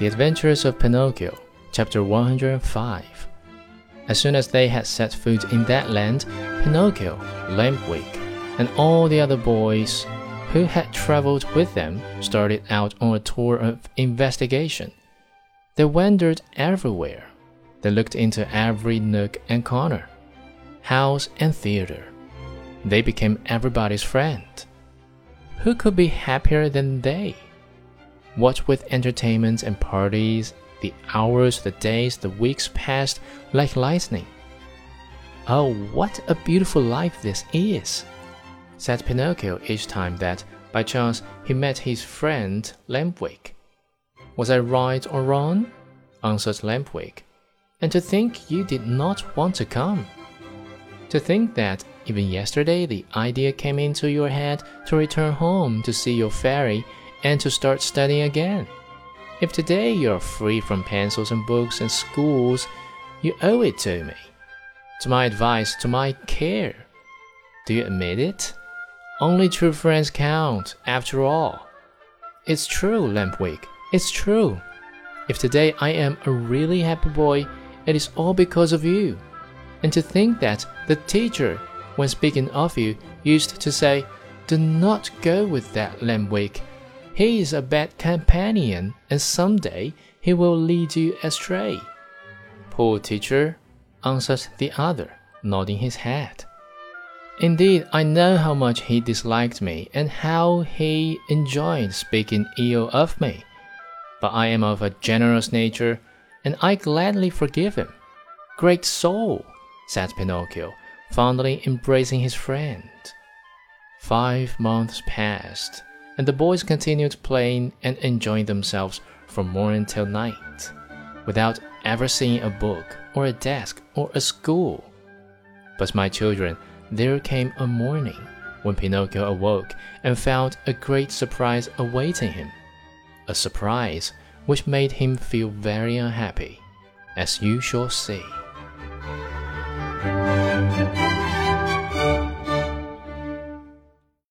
The Adventures of Pinocchio, chapter 105. As soon as they had set foot in that land, Pinocchio, Lampwick, and all the other boys who had traveled with them started out on a tour of investigation. They wandered everywhere. They looked into every nook and corner, house and theater. They became everybody's friend. Who could be happier than they? What with entertainments and parties, the hours, the days, the weeks passed like lightning. Oh, what a beautiful life this is! said Pinocchio each time that, by chance, he met his friend Lampwick. Was I right or wrong? answered Lampwick. And to think you did not want to come. To think that even yesterday the idea came into your head to return home to see your fairy and to start studying again. If today you are free from pencils and books and schools, you owe it to me, to my advice, to my care. Do you admit it? Only true friends count, after all. It's true, Lampwick, it's true. If today I am a really happy boy, it is all because of you. And to think that the teacher, when speaking of you, used to say, Do not go with that Lampwick he is a bad companion, and some day he will lead you astray. Poor teacher, answered the other, nodding his head. Indeed, I know how much he disliked me and how he enjoyed speaking ill of me. But I am of a generous nature, and I gladly forgive him. Great soul, said Pinocchio, fondly embracing his friend. Five months passed and the boys continued playing and enjoying themselves from morning till night, without ever seeing a book or a desk or a school. But my children, there came a morning when Pinocchio awoke and found a great surprise awaiting him. A surprise which made him feel very unhappy, as you shall see.